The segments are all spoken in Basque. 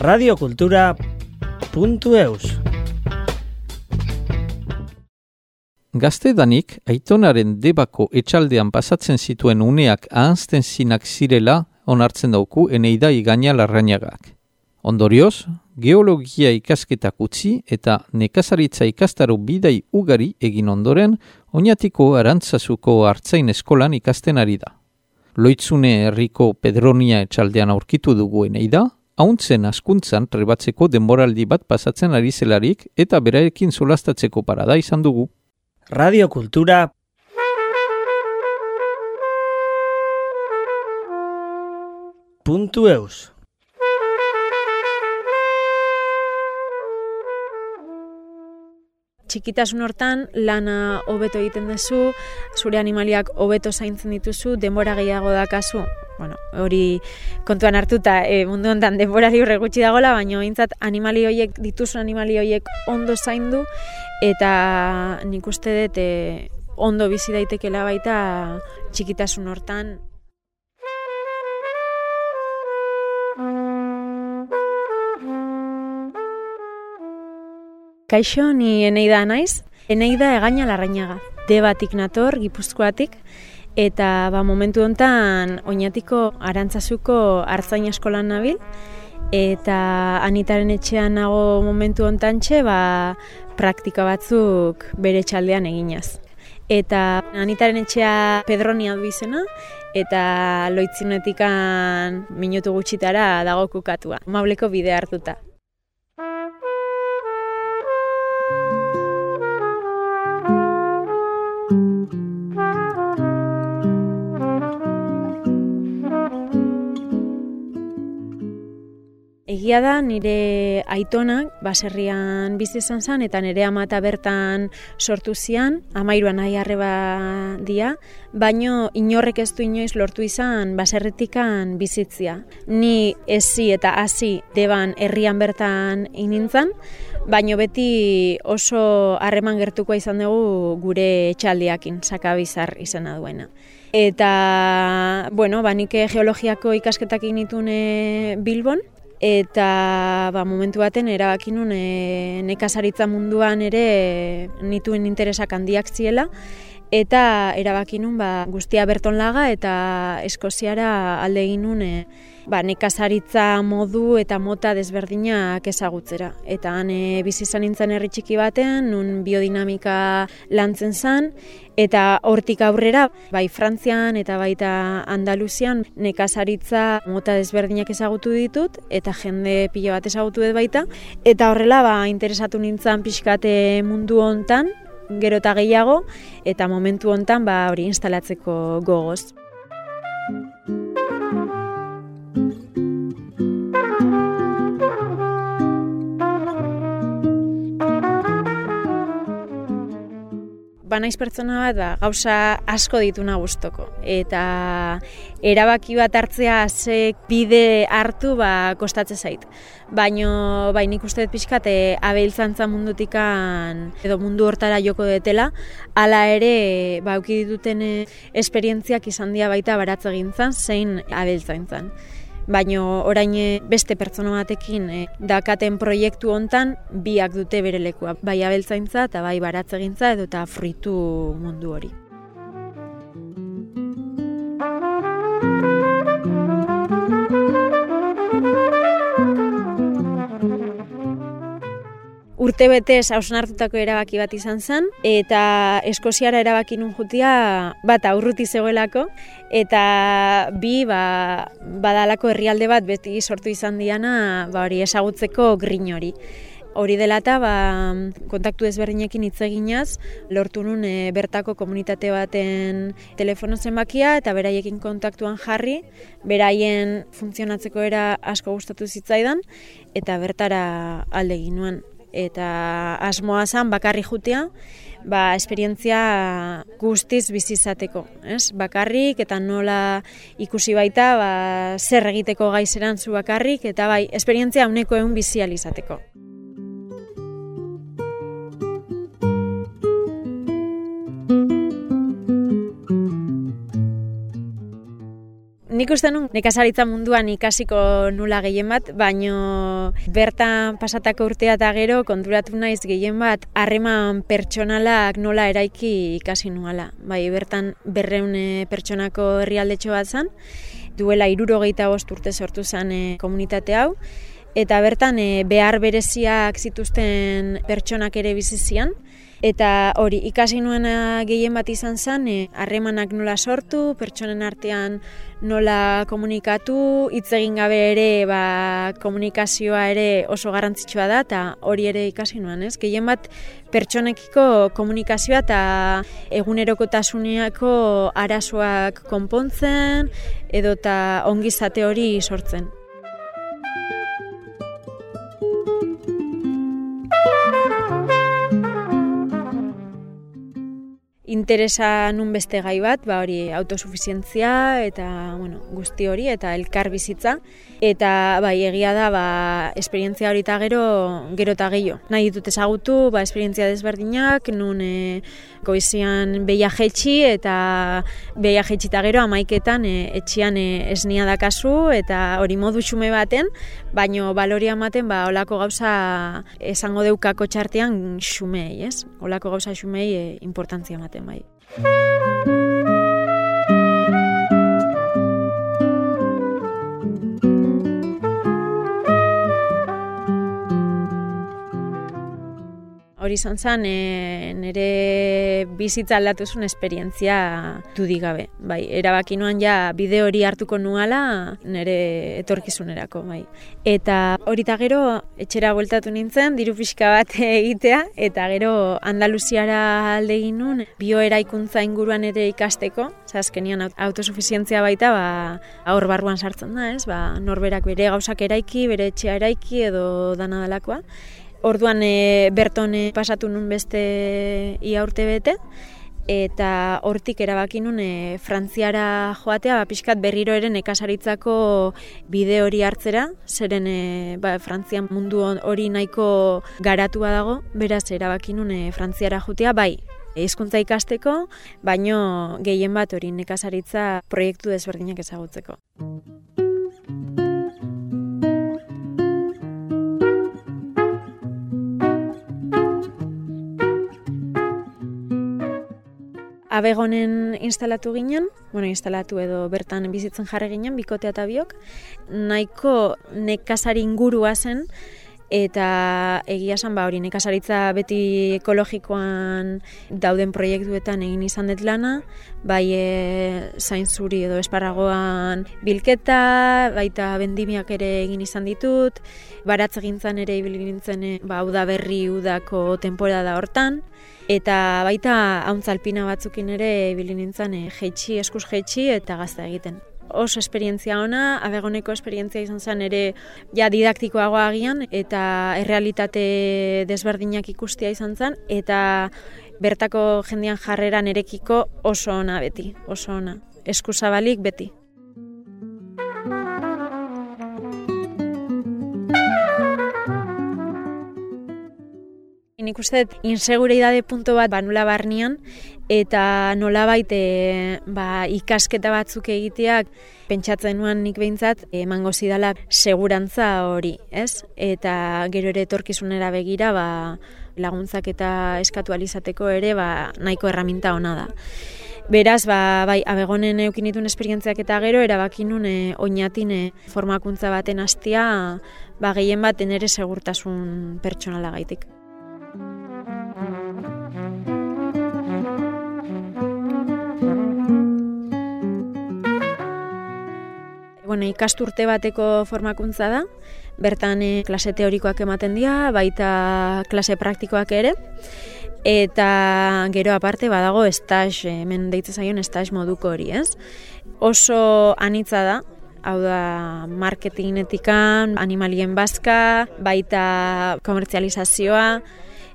radiokultura.eus Gaztedanik, aitonaren debako etxaldean pasatzen zituen uneak ahanzten zinak zirela onartzen dauku eneida igaina larrainagak. Ondorioz, geologia ikasketak utzi eta nekazaritza ikastaro bidai ugari egin ondoren, oinatiko arantzazuko hartzain eskolan ikasten ari da. Loitzune herriko Pedronia etxaldean aurkitu duguen da, hauntzen askuntzan trebatzeko denboraldi bat pasatzen ari zelarik eta beraekin solastatzeko parada izan dugu. Radiokultura puntu eus. Txikitasun hortan lana hobeto egiten duzu, zure animaliak hobeto zaintzen dituzu, denbora gehiago dakazu. Bueno, hori kontuan hartuta e, mundu honetan denbora libre gutxi dagola, baina eintzat animali hoiek dituzu animali hoiek ondo zaindu eta nik uste dut e, ondo bizi daitekela baita txikitasun hortan Kaixo, ni Eneida naiz. Eneida egaina larrainaga. Debatik nator, gipuzkoatik, eta ba, momentu hontan oinatiko arantzazuko hartzain eskolan nabil, eta anitaren etxean nago momentu hontan txe, ba, praktika batzuk bere txaldean eginaz. Eta anitaren etxea Pedronia du izena, eta loitzinetikan minutu gutxitara dago kukatua. Mableko bide hartuta. Egia da, nire aitonak baserrian bizi izan zen, eta nire amata bertan sortu zian, amairuan nahi arreba dia, baino inorrek ez du inoiz lortu izan baserretikan bizitzia. Ni ezi eta hasi deban herrian bertan inintzan, baino beti oso harreman gertuko izan dugu gure etxaldiakin, sakabizar izena duena. Eta, bueno, banike geologiako ikasketak initune Bilbon, eta ba, momentu baten erabaki nun e, nekazaritza munduan ere nituen interesak handiak ziela eta erabaki nun ba, guztia berton laga eta eskoziara alde egin nun e, ba, nekazaritza modu eta mota desberdinak ezagutzera. Eta han e, bizi izan nintzen herri txiki batean, nun biodinamika lantzen zen, eta hortik aurrera, bai Frantzian eta baita Andaluzian nekazaritza mota desberdinak ezagutu ditut, eta jende pilo bat ezagutu dut baita, eta horrela ba, interesatu nintzen pixkate mundu hontan, gero eta gehiago, eta momentu hontan ba, hori instalatzeko gogoz. Banaiz pertsona bat da, ba, gauza asko dituna gustoko. Eta erabaki bat hartzea ze bide hartu ba kostatzen zait. Baino bai nik uste dut pixkat abeltzantza mundutikan edo mundu hortara joko detela, hala ere ba dituten eh, esperientziak izan dira baita baratze gintzan zein abeltzaintzan baino orain eh, beste pertsona batekin e, dakaten proiektu hontan biak dute bere lekua, bai abeltzaintza eta bai baratzegintza edo eta fritu mundu hori. Urte betez hausnartutako erabaki bat izan zen, eta Eskoziara erabaki nun jutia bat aurruti zegoelako, eta bi ba, badalako herrialde bat beti sortu izan diana ba, hori esagutzeko grin hori. Hori dela eta ba, kontaktu ezberdinekin hitz eginaz, lortu nun e, bertako komunitate baten telefono zenbakia eta beraiekin kontaktuan jarri, beraien funtzionatzeko era asko gustatu zitzaidan eta bertara alde nuen eta asmoa zan bakarri jutea, ba, esperientzia guztiz bizizateko, ez? Bakarrik eta nola ikusi baita, ba, zer egiteko gaizeran zu bakarrik, eta bai, esperientzia uneko egun bizializateko. Nik uste nun, nekazaritza munduan ikasiko nula gehien bat, baino bertan pasatako urtea eta gero konturatu naiz gehien bat harreman pertsonalak nola eraiki ikasi nuala. Bai, bertan berreune pertsonako herrialdetxo bat zan, duela irurogeita bost urte sortu zen e, komunitate hau, eta bertan e, behar bereziak zituzten pertsonak ere bizizian, Eta hori, ikasi nuena gehien bat izan zen, eh, harremanak nola sortu, pertsonen artean nola komunikatu, hitz egin gabe ere ba, komunikazioa ere oso garrantzitsua da, eta hori ere ikasi nuen, ez? Gehien bat pertsonekiko komunikazioa eta egunerokotasuneako arazoak konpontzen, edo eta ongizate hori sortzen. Interesa nun beste gai bat, ba hori autosuficientzia eta bueno, guzti hori eta elkar bizitza eta bai egia da ba esperientzia hori ta gero gero ta gehiago. Nahi ditut ezagutu ba esperientzia desberdinak nun e, goizian beia jetxi eta beia jetxi ta gero amaiketan e, etxean e, esnia da kasu eta hori modu xume baten, baino baloria ematen ba holako gauza esango deukako txartean xumei, ez? Holako gauza xumei e, importantzia ematen bai. Hori izan zen e, nire bizitza aldatu zuen esperientzia dudik. Bai, erabaki nuan ja bideo hori hartuko nuala nire etorkizunerako. Bai. Eta hori eta gero etxera bueltatu nintzen, diru pixka bat egitea, eta gero Andaluziara alde egin nun, bioeraikuntza inguruan ere ikasteko, azkenian autosuficientzia baita, ba, aur barruan sartzen da, ez? Ba, norberak bere gauzak eraiki, bere etxea eraiki edo dana dalakoa. Orduan e, berton e, pasatu nun beste ia urte bete, eta hortik erabaki nun e, frantziara joatea, ba, pixkat berriro ere nekasaritzako bide hori hartzera, zeren e, ba, frantzian mundu hori nahiko garatua dago, beraz erabaki nun e, frantziara joatea, bai, hizkuntza ikasteko, baino gehien bat hori nekasaritza proiektu desberdinak ezagutzeko. Abegonen instalatu ginen, bueno, instalatu edo bertan bizitzen jarri ginen, bikotea eta biok, nahiko nekazari ingurua zen, eta egia esan ba hori nekazaritza beti ekologikoan dauden proiektuetan egin izan dut lana, bai e, zain zuri edo esparagoan bilketa, baita bendimiak ere egin izan ditut, baratze gintzen ere ibil gintzen e, ba, udaberri udako temporada hortan, Eta baita hauntzalpina batzukin ere ibili nintzen e, jeitsi, eskus jeitsi eta gazta egiten. Oso esperientzia ona, abegoneko esperientzia izan zen ere ja didaktikoagoa agian eta errealitate desberdinak ikustia izan zen eta bertako jendian jarreran erekiko oso ona beti, oso ona. Eskuzabalik beti. Nik uste inseguridade punto bat banula barnean eta nolabait e, ba, ikasketa batzuk egiteak pentsatzen nuan nik behintzat emango zidala segurantza hori, ez? Eta gero ere etorkizunera begira ba, laguntzak eta eskatu alizateko ere ba, nahiko erraminta ona da. Beraz, ba, bai, abegonen eukinitun esperientziak eta gero, erabakinun e, oinatin e, formakuntza baten hastia ba, gehien bat ere segurtasun pertsonala gaitik. Bueno, ikasturte bateko formakuntza da, bertan e, klase teorikoak ematen dira, baita klase praktikoak ere, eta gero aparte badago estaj, hemen deitze zaion estaj moduko hori, ez? Oso anitza da, hau da marketingetikan, animalien bazka, baita komertzializazioa,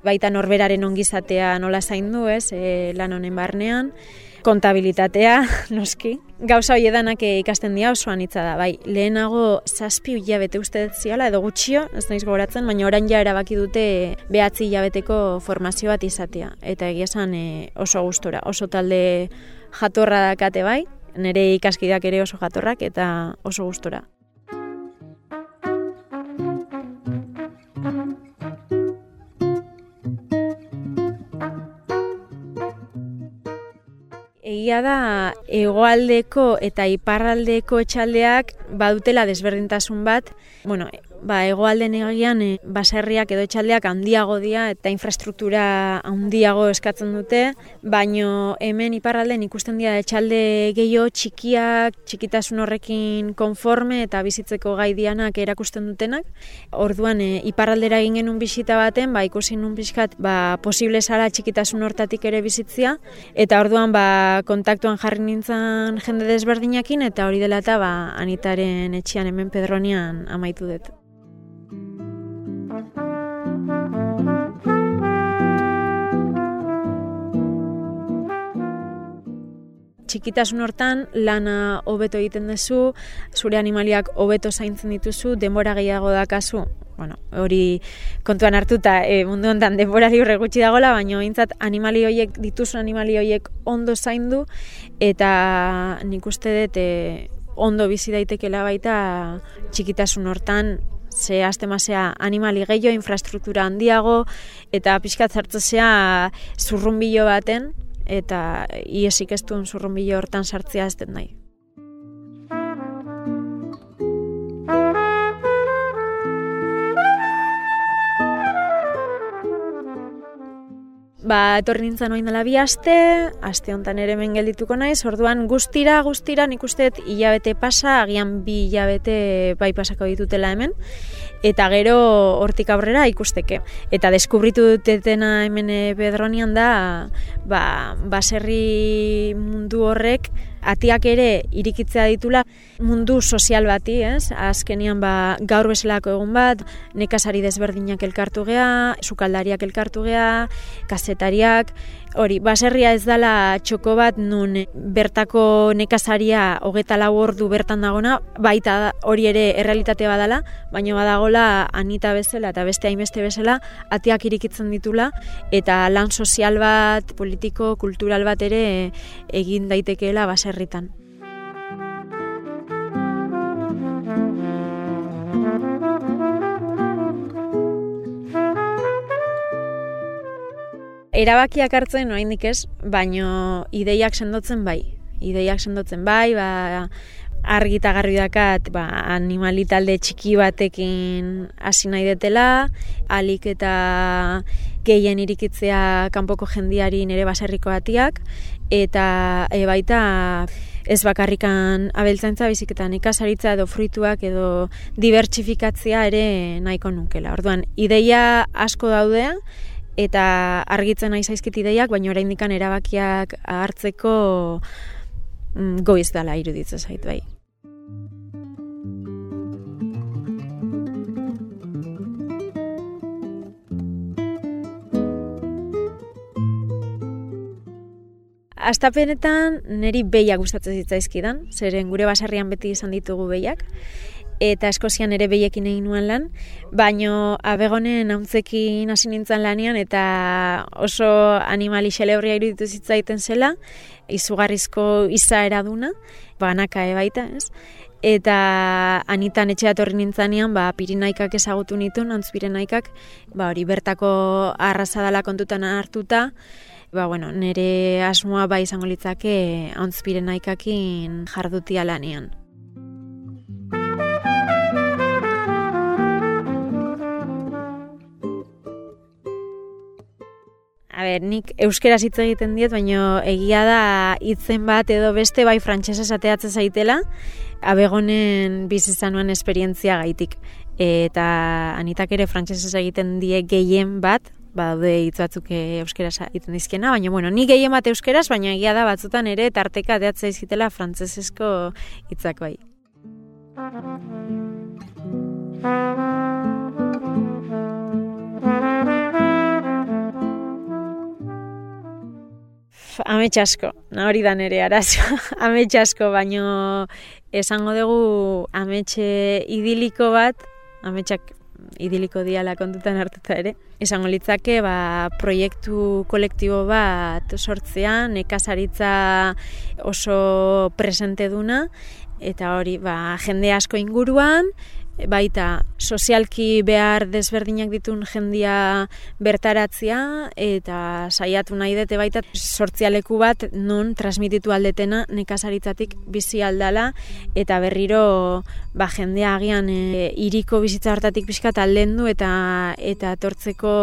baita norberaren ongizatea nola zaindu, ez, e, lan honen barnean, kontabilitatea, noski. Gauza hori edanak ikasten dira oso anitza da, bai, lehenago zazpi hilabete uste ziala, edo gutxio, ez naiz gogoratzen, baina orain ja erabaki dute behatzi hilabeteko formazio bat izatea. Eta egia esan e, oso gustora, oso talde jatorra dakate bai, nire ikaskideak ere oso jatorrak eta oso gustora. Egia da, hegoaldeko eta iparraldeko etxaldeak badutela desberdintasun bat, bueno, ba, egoalden egian e, baserriak edo etxaldeak handiago dira eta infrastruktura handiago eskatzen dute, baino hemen iparralden ikusten dira etxalde gehiago txikiak, txikitasun horrekin konforme eta bizitzeko gai dianak erakusten dutenak. Orduan e, iparraldera egin genuen bisita baten, ba, ikusi nun pixkat ba, posible zara txikitasun hortatik ere bizitzia, eta orduan ba, kontaktuan jarri nintzen jende desberdinakin, eta hori dela eta ba, anitaren etxian hemen pedronian amaitu dut. Txikitasun hortan lana hobeto egiten duzu, zure animaliak hobeto zaintzen dituzu, denbora gehiago dakazu. Bueno, hori kontuan hartuta e, mundu honetan denbora libre gutxi dagola, baina hintzat animali horiek dituzun animali horiek ondo zaindu eta nik uste dut e, ondo bizi daitekela baita txikitasun hortan ze aztemasea animali gehiago, infrastruktura handiago, eta pixkat zartzea zurrumbilo baten, eta iesik ez duen zurrumbilo hortan sartzea ez den nahi. Ba, etorri nintzen oin dela bi aste, aste honetan ere hemen geldituko naiz, orduan guztira, guztira, nik uste hilabete pasa, agian bi hilabete bai pasako ditutela hemen, eta gero hortik aurrera ikusteke. Eta deskubritu dutetena hemen eh, Pedronian da, ba, baserri mundu horrek atiak ere irikitzea ditula mundu sozial bati, ez? Azkenian ba, gaur bezalako egun bat, nekazari desberdinak elkartu gea, sukaldariak elkartu gea, kazetariak, hori, baserria ez dala txoko bat nun bertako nekazaria hogeta lau ordu bertan dagona, baita hori ere errealitate badala, baina badagola anita bezala eta beste hainbeste bezala atiak irikitzen ditula eta lan sozial bat, politiko, kultural bat ere egin daitekeela baserritan. Erabakiak hartzen oraindik ez, baino ideiak sendotzen bai. Ideiak sendotzen bai, ba argi eta garbi dakat, ba animali talde txiki batekin hasi nahi detela, alik eta gehien irikitzea kanpoko jendiari nere baserriko batiak eta e, baita ez bakarrikan abeltzaintza biziketan ikasaritza edo fruituak edo dibertsifikatzea ere nahiko nukela. Orduan, ideia asko daudea, eta argitzen nahi zaizkit ideiak, baina oraindik erabakiak hartzeko mm, goiz dela iruditzen zait bai. Astapenetan niri behiak gustatzen zitzaizkidan, zeren gure basarrian beti izan ditugu behiak, eta Eskozian ere behiekin egin nuen lan, baino abegonen hauntzekin hasi nintzen lanean eta oso animali xelebria iruditu zitzaiten zela, izugarrizko iza eraduna, banaka ebaita, ez? Eta anitan etxe atorri nintzanean, ba, pirinaikak ezagutu nituen, antzpirenaikak, ba, hori bertako arrazadala kontutan hartuta, ba, bueno, nire asmoa ba izango litzake antzpirenaikakin jardutia lanean. Nik euskera hitz egiten diet, baina egia da hitzen bat edo beste bai frantsesa esateatze zaitela, abegonen bizizanuan esperientzia gaitik. Eta anitak ere frantsesez egiten die gehien bat, badaude hitz batzuk euskera egiten dizkena, baina bueno, ni gehien bat euskeraz, baina egia da batzutan ere tarteka ateatze izitela frantsesezko hitzak bai. Amets asko, hori da nere arazo, amets asko, baino esango dugu ametxe idiliko bat, ametsak idiliko diala kontutan hartuta ere. Esango litzake, ba, proiektu kolektibo bat sortzea, nekazaritza oso presente duna, eta hori, ba, jende asko inguruan, baita sozialki behar desberdinak ditun jendia bertaratzea eta saiatu nahi dute baita sortzialeku bat non transmititu aldetena nekazaritzatik bizi aldala eta berriro ba, jendea agian e, iriko bizitza hartatik pixka taldendu eta eta tortzeko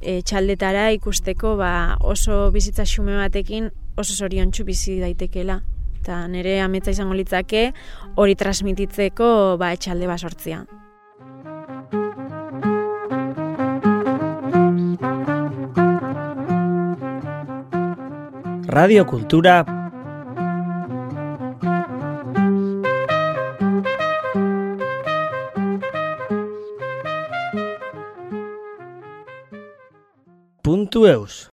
e, txaldetara ikusteko ba, oso bizitza xume batekin oso zoriontsu bizi daitekela eta nire ametza izango litzake hori transmititzeko ba etxalde basortzia. Radio Kultura Puntu eus.